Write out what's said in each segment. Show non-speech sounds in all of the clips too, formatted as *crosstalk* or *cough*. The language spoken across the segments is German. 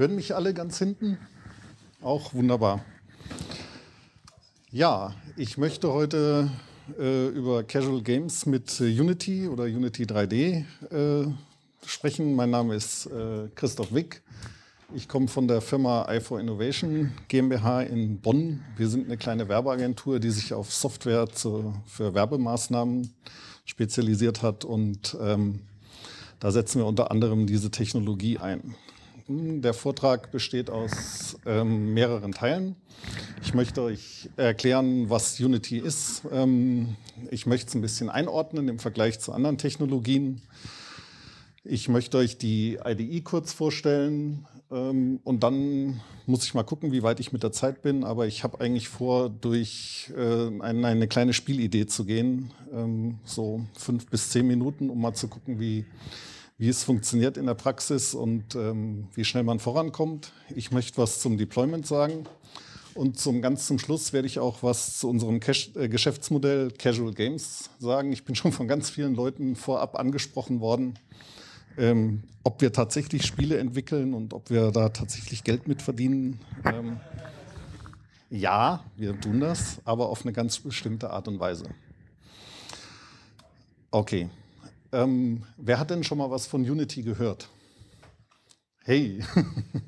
Hören mich alle ganz hinten? Auch wunderbar. Ja, ich möchte heute äh, über Casual Games mit Unity oder Unity 3D äh, sprechen. Mein Name ist äh, Christoph Wick. Ich komme von der Firma i4 Innovation GmbH in Bonn. Wir sind eine kleine Werbeagentur, die sich auf Software zu, für Werbemaßnahmen spezialisiert hat und ähm, da setzen wir unter anderem diese Technologie ein. Der Vortrag besteht aus ähm, mehreren Teilen. Ich möchte euch erklären, was Unity ist. Ähm, ich möchte es ein bisschen einordnen im Vergleich zu anderen Technologien. Ich möchte euch die IDE kurz vorstellen ähm, und dann muss ich mal gucken, wie weit ich mit der Zeit bin. Aber ich habe eigentlich vor, durch äh, eine, eine, kleine Spielidee zu gehen, ähm, so fünf bis zehn Minuten, um mal zu gucken, wie wie es funktioniert in der Praxis und ähm, wie schnell man vorankommt. Ich möchte was zum Deployment sagen. Und zum ganz zum Schluss werde ich auch was zu unserem Cash, äh, Geschäftsmodell Casual Games sagen. Ich bin schon von ganz vielen Leuten vorab angesprochen worden, ähm, ob wir tatsächlich Spiele entwickeln und ob wir da tatsächlich Geld mit verdienen. Ähm, ja, wir tun das, aber auf eine ganz bestimmte Art und Weise. Okay, ähm, wer hat denn schon mal was von Unity gehört? Hey,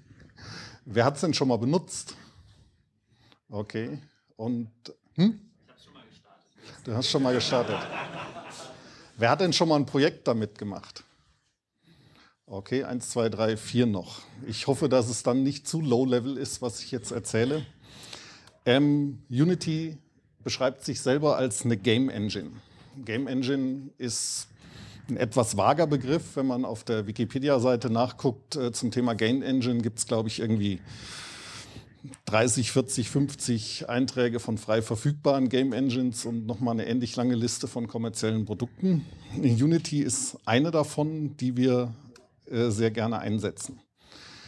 *laughs* wer hat es denn schon mal benutzt? Okay, und hm? Du hast schon mal gestartet. wer hat denn schon mal ein Projekt damit gemacht? Okay, eins, zwei, drei, vier noch. Ich hoffe, dass es dann nicht zu low-level ist, was ich jetzt erzähle. Ähm, Unity beschreibt sich selber als eine Game Engine. Game Engine ist ein etwas vager Begriff. Wenn man auf der Wikipedia-Seite nachguckt äh, zum Thema Gain Engine, gibt es, glaube ich, irgendwie 30, 40, 50 Einträge von frei verfügbaren Game Engines und nochmal eine ähnlich lange Liste von kommerziellen Produkten. Unity ist eine davon, die wir äh, sehr gerne einsetzen.